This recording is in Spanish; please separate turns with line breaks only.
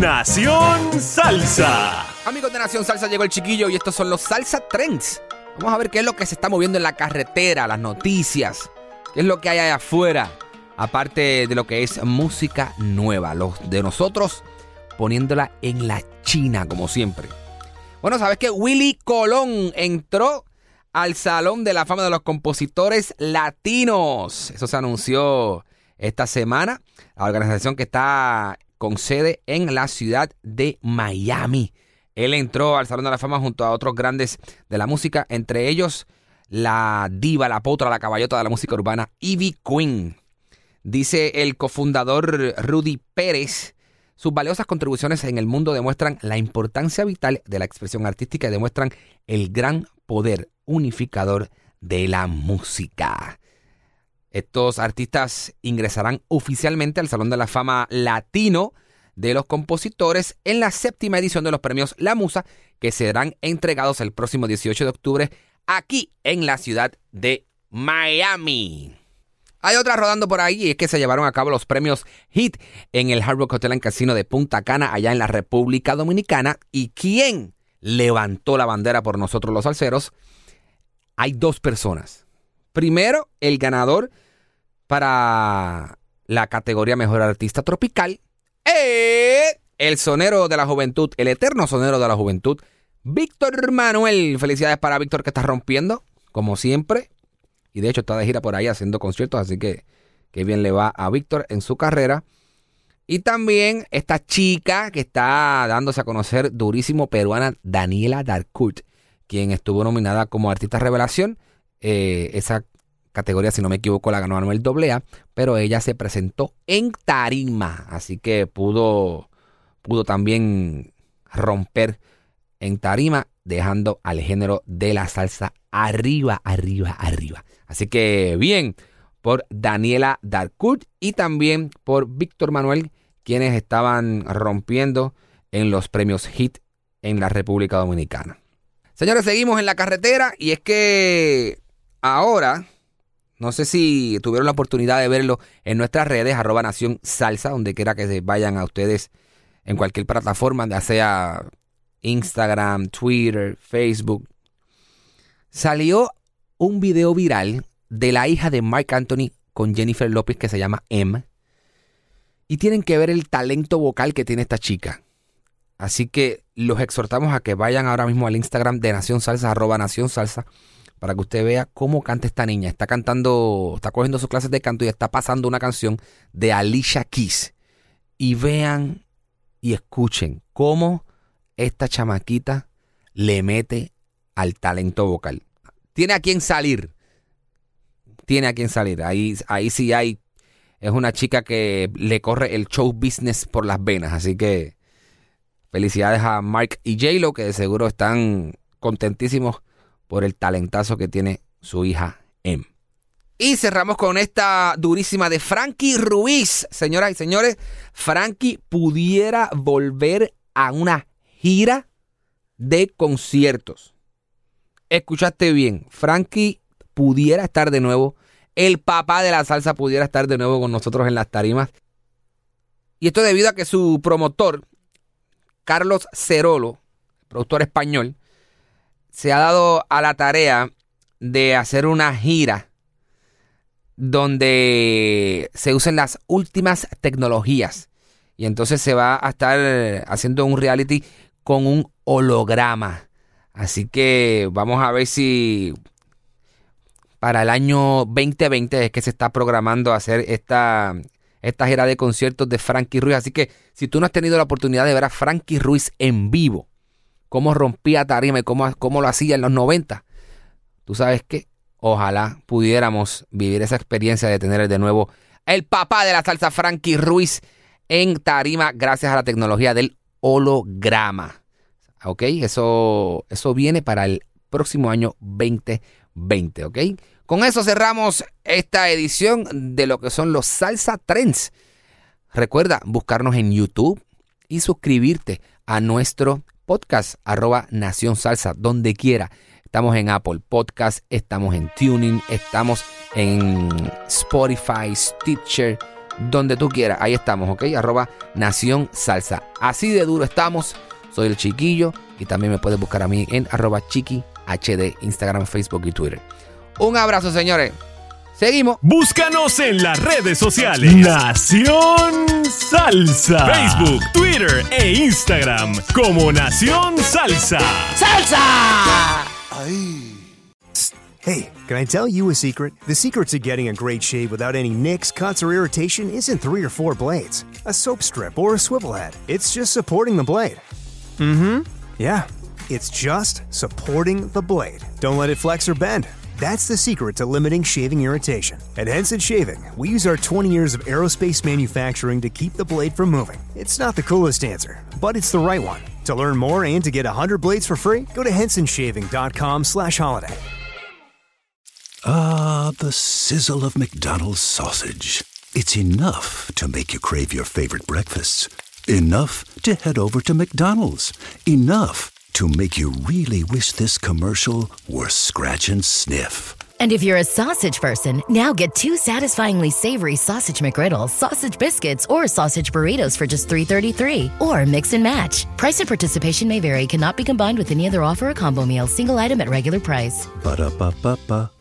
Nación Salsa.
Amigos de Nación Salsa, llegó el chiquillo y estos son los Salsa Trends. Vamos a ver qué es lo que se está moviendo en la carretera, las noticias, qué es lo que hay allá afuera, aparte de lo que es música nueva, los de nosotros poniéndola en la China, como siempre. Bueno, sabes que Willy Colón entró al Salón de la Fama de los Compositores Latinos. Eso se anunció esta semana. La organización que está con sede en la ciudad de Miami. Él entró al Salón de la Fama junto a otros grandes de la música, entre ellos la diva, la potra, la caballota de la música urbana, Ivy Queen. Dice el cofundador Rudy Pérez, sus valiosas contribuciones en el mundo demuestran la importancia vital de la expresión artística y demuestran el gran poder unificador de la música. Estos artistas ingresarán oficialmente al Salón de la Fama Latino de los Compositores en la séptima edición de los premios La Musa, que serán entregados el próximo 18 de octubre aquí en la ciudad de Miami. Hay otra rodando por ahí y es que se llevaron a cabo los premios HIT en el Hard Rock Hotel en Casino de Punta Cana, allá en la República Dominicana. ¿Y quién levantó la bandera por nosotros los salseros? Hay dos personas. Primero, el ganador para la categoría Mejor Artista Tropical. Eh, el sonero de la juventud, el eterno sonero de la juventud, Víctor Manuel. Felicidades para Víctor que está rompiendo, como siempre. Y de hecho está de gira por ahí haciendo conciertos, así que qué bien le va a Víctor en su carrera. Y también esta chica que está dándose a conocer durísimo peruana, Daniela Darkut, quien estuvo nominada como artista revelación. Eh, esa categoría, si no me equivoco, la ganó Anuel AA, pero ella se presentó en tarima, así que pudo, pudo también romper en tarima, dejando al género de la salsa arriba, arriba, arriba. Así que bien por Daniela Darkut y también por Víctor Manuel, quienes estaban rompiendo en los premios HIT en la República Dominicana. Señores, seguimos en la carretera y es que ahora no sé si tuvieron la oportunidad de verlo en nuestras redes, arroba Nación Salsa, donde quiera que se vayan a ustedes en cualquier plataforma, ya sea Instagram, Twitter, Facebook. Salió un video viral de la hija de Mark Anthony con Jennifer López que se llama M. Y tienen que ver el talento vocal que tiene esta chica. Así que los exhortamos a que vayan ahora mismo al Instagram de Nación Salsa, arroba Nación Salsa para que usted vea cómo canta esta niña. Está cantando, está cogiendo sus clases de canto y está pasando una canción de Alicia Keys. Y vean y escuchen cómo esta chamaquita le mete al talento vocal. Tiene a quien salir. Tiene a quien salir. Ahí, ahí sí hay. Es una chica que le corre el show business por las venas. Así que felicidades a Mark y J-Lo que de seguro están contentísimos por el talentazo que tiene su hija Em. Y cerramos con esta durísima de Frankie Ruiz. Señoras y señores, Frankie pudiera volver a una gira de conciertos. Escuchaste bien, Frankie pudiera estar de nuevo, el papá de la salsa pudiera estar de nuevo con nosotros en las tarimas. Y esto debido a que su promotor, Carlos Cerolo, productor español, se ha dado a la tarea de hacer una gira donde se usen las últimas tecnologías. Y entonces se va a estar haciendo un reality con un holograma. Así que vamos a ver si para el año 2020 es que se está programando hacer esta, esta gira de conciertos de Frankie Ruiz. Así que si tú no has tenido la oportunidad de ver a Frankie Ruiz en vivo, cómo rompía tarima y cómo, cómo lo hacía en los 90. Tú sabes que ojalá pudiéramos vivir esa experiencia de tener de nuevo el papá de la salsa Frankie Ruiz en tarima gracias a la tecnología del holograma. ¿Ok? Eso, eso viene para el próximo año 2020. ¿Ok? Con eso cerramos esta edición de lo que son los Salsa Trends. Recuerda buscarnos en YouTube y suscribirte a nuestro podcast arroba Nación Salsa, donde quiera. Estamos en Apple Podcast, estamos en Tuning, estamos en Spotify, Stitcher, donde tú quieras. Ahí estamos, ¿ok? Arroba Nación Salsa. Así de duro estamos. Soy el chiquillo y también me puedes buscar a mí en arroba chiqui HD, Instagram, Facebook y Twitter. Un abrazo, señores. Seguimos.
Búscanos en las redes sociales. Nación Salsa. Facebook, Twitter e Instagram como Nación Salsa.
¡Salsa!
Hey, can I tell you a secret? The secret to getting a great shave without any nicks, cuts, or irritation isn't three or four blades, a soap strip, or a swivel head. It's just supporting the blade. Mm hmm. Yeah, it's just supporting the blade. Don't let it flex or bend. That's the secret to limiting shaving irritation. At Henson Shaving, we use our 20 years of aerospace manufacturing to keep the blade from moving. It's not the coolest answer, but it's the right one. To learn more and to get 100 blades for free, go to hensonshaving.com slash holiday.
Ah, the sizzle of McDonald's sausage. It's enough to make you crave your favorite breakfasts. Enough to head over to McDonald's. Enough to make you really wish this commercial were scratch and sniff.
And if you're a sausage person, now get two satisfyingly savory sausage McGriddles, sausage biscuits, or sausage burritos for just $3.33. Or mix and match. Price and participation may vary, cannot be combined with any other offer or combo meal, single item at regular price.
Ba-da-ba-ba-ba.